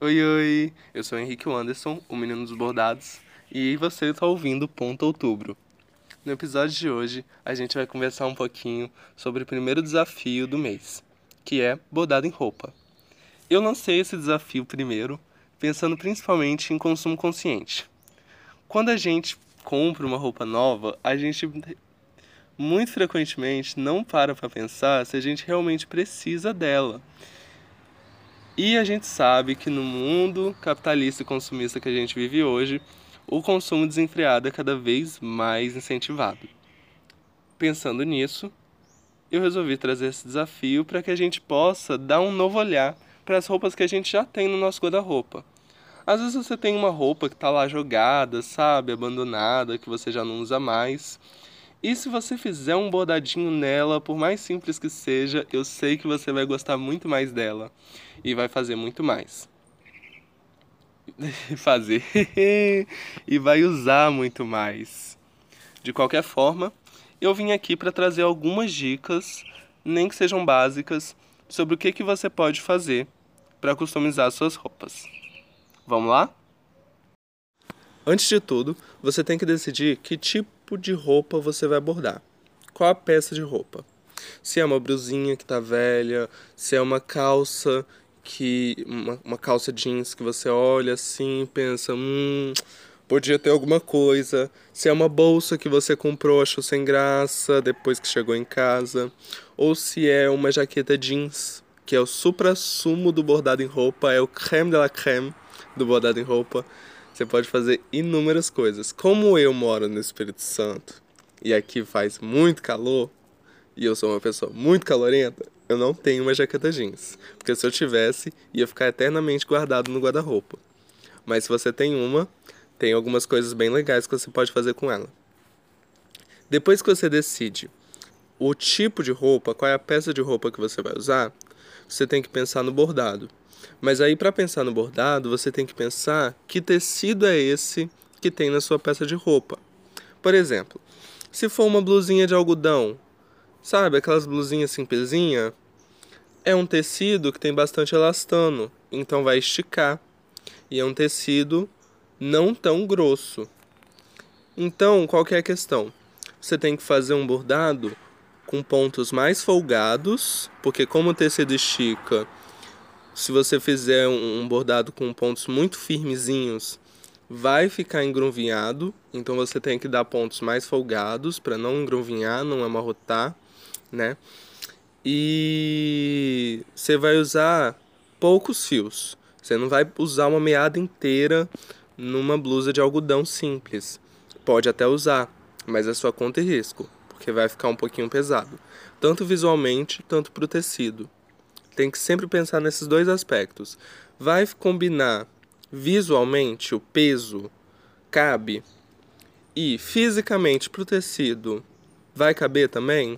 Oi, oi! Eu sou Henrique Anderson, o menino dos bordados, e você está ouvindo Ponto Outubro. No episódio de hoje, a gente vai conversar um pouquinho sobre o primeiro desafio do mês, que é bordado em roupa. Eu lancei esse desafio primeiro, pensando principalmente em consumo consciente. Quando a gente compra uma roupa nova, a gente muito frequentemente não para para pensar se a gente realmente precisa dela. E a gente sabe que no mundo capitalista e consumista que a gente vive hoje, o consumo desenfreado é cada vez mais incentivado. Pensando nisso, eu resolvi trazer esse desafio para que a gente possa dar um novo olhar para as roupas que a gente já tem no nosso guarda-roupa. Às vezes você tem uma roupa que está lá jogada, sabe, abandonada, que você já não usa mais. E se você fizer um bordadinho nela, por mais simples que seja, eu sei que você vai gostar muito mais dela e vai fazer muito mais. fazer e vai usar muito mais. De qualquer forma, eu vim aqui para trazer algumas dicas, nem que sejam básicas, sobre o que, que você pode fazer para customizar suas roupas. Vamos lá? Antes de tudo, você tem que decidir que tipo de roupa você vai bordar. Qual a peça de roupa? Se é uma brusinha que está velha, se é uma calça que uma, uma calça jeans que você olha assim e pensa, hum, podia ter alguma coisa. Se é uma bolsa que você comprou, achou sem graça depois que chegou em casa, ou se é uma jaqueta jeans, que é o supra-sumo do bordado em roupa, é o creme de la creme do bordado em roupa. Você pode fazer inúmeras coisas. Como eu moro no Espírito Santo e aqui faz muito calor, e eu sou uma pessoa muito calorenta, eu não tenho uma jaqueta jeans, porque se eu tivesse, ia ficar eternamente guardado no guarda-roupa. Mas se você tem uma, tem algumas coisas bem legais que você pode fazer com ela. Depois que você decide o tipo de roupa, qual é a peça de roupa que você vai usar, você tem que pensar no bordado. Mas aí para pensar no bordado, você tem que pensar que tecido é esse que tem na sua peça de roupa. Por exemplo, se for uma blusinha de algodão, Sabe, aquelas blusinhas simplesinha? É um tecido que tem bastante elastano, então vai esticar. E é um tecido não tão grosso. Então, qual que é a questão? Você tem que fazer um bordado com pontos mais folgados, porque como o tecido estica, se você fizer um bordado com pontos muito firmezinhos, vai ficar engrunvinhado, então você tem que dar pontos mais folgados para não engrunvinhar, não amarrotar né? E você vai usar poucos fios. Você não vai usar uma meada inteira numa blusa de algodão simples. Pode até usar, mas é sua conta e risco, porque vai ficar um pouquinho pesado, tanto visualmente, tanto para o tecido. Tem que sempre pensar nesses dois aspectos. Vai combinar visualmente o peso cabe e fisicamente para o tecido vai caber também?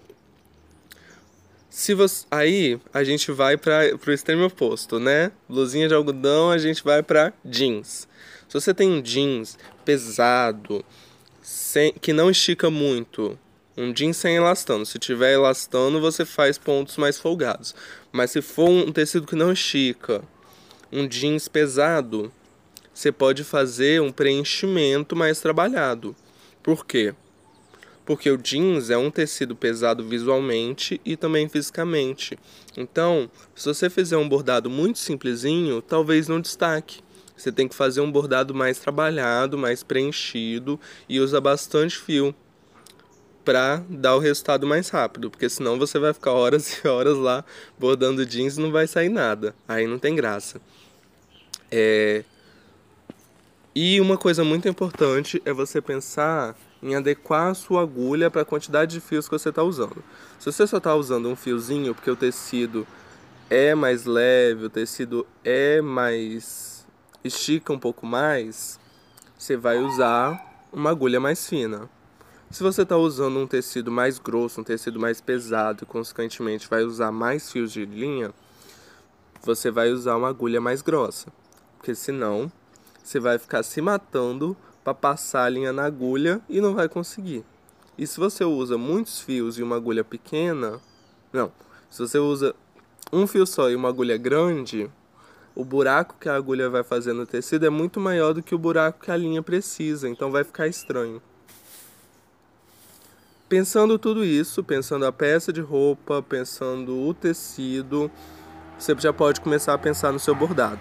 Se você, aí a gente vai para o extremo oposto, né? Blusinha de algodão, a gente vai para jeans. Se você tem um jeans pesado, sem, que não estica muito, um jeans sem elastano. Se tiver elastano, você faz pontos mais folgados. Mas se for um tecido que não estica, um jeans pesado, você pode fazer um preenchimento mais trabalhado. Por quê? porque o jeans é um tecido pesado visualmente e também fisicamente. Então, se você fizer um bordado muito simplesinho, talvez não destaque. Você tem que fazer um bordado mais trabalhado, mais preenchido e usa bastante fio para dar o resultado mais rápido, porque senão você vai ficar horas e horas lá bordando jeans e não vai sair nada. Aí não tem graça. É... E uma coisa muito importante é você pensar em adequar a sua agulha para a quantidade de fios que você está usando. Se você só está usando um fiozinho porque o tecido é mais leve, o tecido é mais estica um pouco mais, você vai usar uma agulha mais fina. Se você está usando um tecido mais grosso, um tecido mais pesado e consequentemente vai usar mais fios de linha, você vai usar uma agulha mais grossa, porque senão você vai ficar se matando para passar a linha na agulha e não vai conseguir. E se você usa muitos fios e uma agulha pequena, não, se você usa um fio só e uma agulha grande, o buraco que a agulha vai fazer no tecido é muito maior do que o buraco que a linha precisa, então vai ficar estranho. Pensando tudo isso, pensando a peça de roupa, pensando o tecido, você já pode começar a pensar no seu bordado.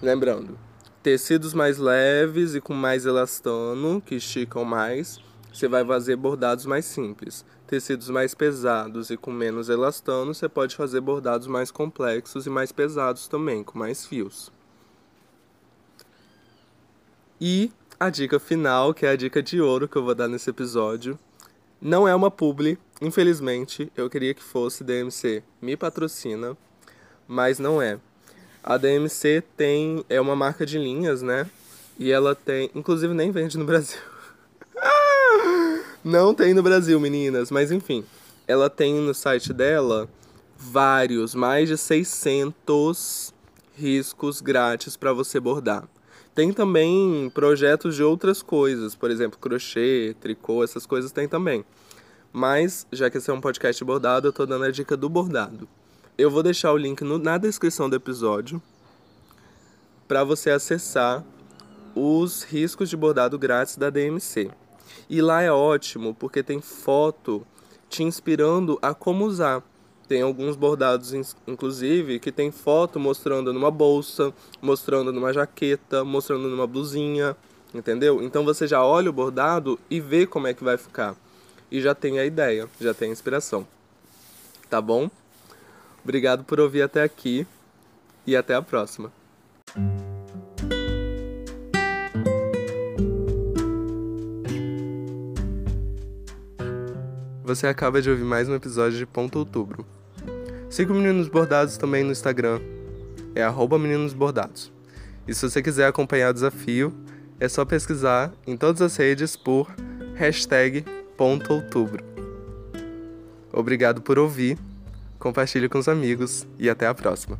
Lembrando, tecidos mais leves e com mais elastano, que esticam mais, você vai fazer bordados mais simples. Tecidos mais pesados e com menos elastano, você pode fazer bordados mais complexos e mais pesados também, com mais fios. E a dica final, que é a dica de ouro que eu vou dar nesse episódio. Não é uma publi, infelizmente. Eu queria que fosse DMC me patrocina, mas não é. A DMC tem é uma marca de linhas, né? E ela tem, inclusive nem vende no Brasil. não tem no Brasil, meninas, mas enfim. Ela tem no site dela vários, mais de 600 riscos grátis para você bordar. Tem também projetos de outras coisas, por exemplo, crochê, tricô, essas coisas tem também. Mas, já que esse é um podcast bordado, eu tô dando a dica do bordado. Eu vou deixar o link no, na descrição do episódio para você acessar os riscos de bordado grátis da DMC. E lá é ótimo porque tem foto te inspirando a como usar. Tem alguns bordados, inclusive, que tem foto mostrando numa bolsa, mostrando numa jaqueta, mostrando numa blusinha, entendeu? Então você já olha o bordado e vê como é que vai ficar. E já tem a ideia, já tem a inspiração. Tá bom? Obrigado por ouvir até aqui e até a próxima. Você acaba de ouvir mais um episódio de Ponto Outubro. Siga o Meninos Bordados também no Instagram, é arroba Meninos Bordados. E se você quiser acompanhar o desafio, é só pesquisar em todas as redes por hashtag. Obrigado por ouvir, compartilhe com os amigos e até a próxima.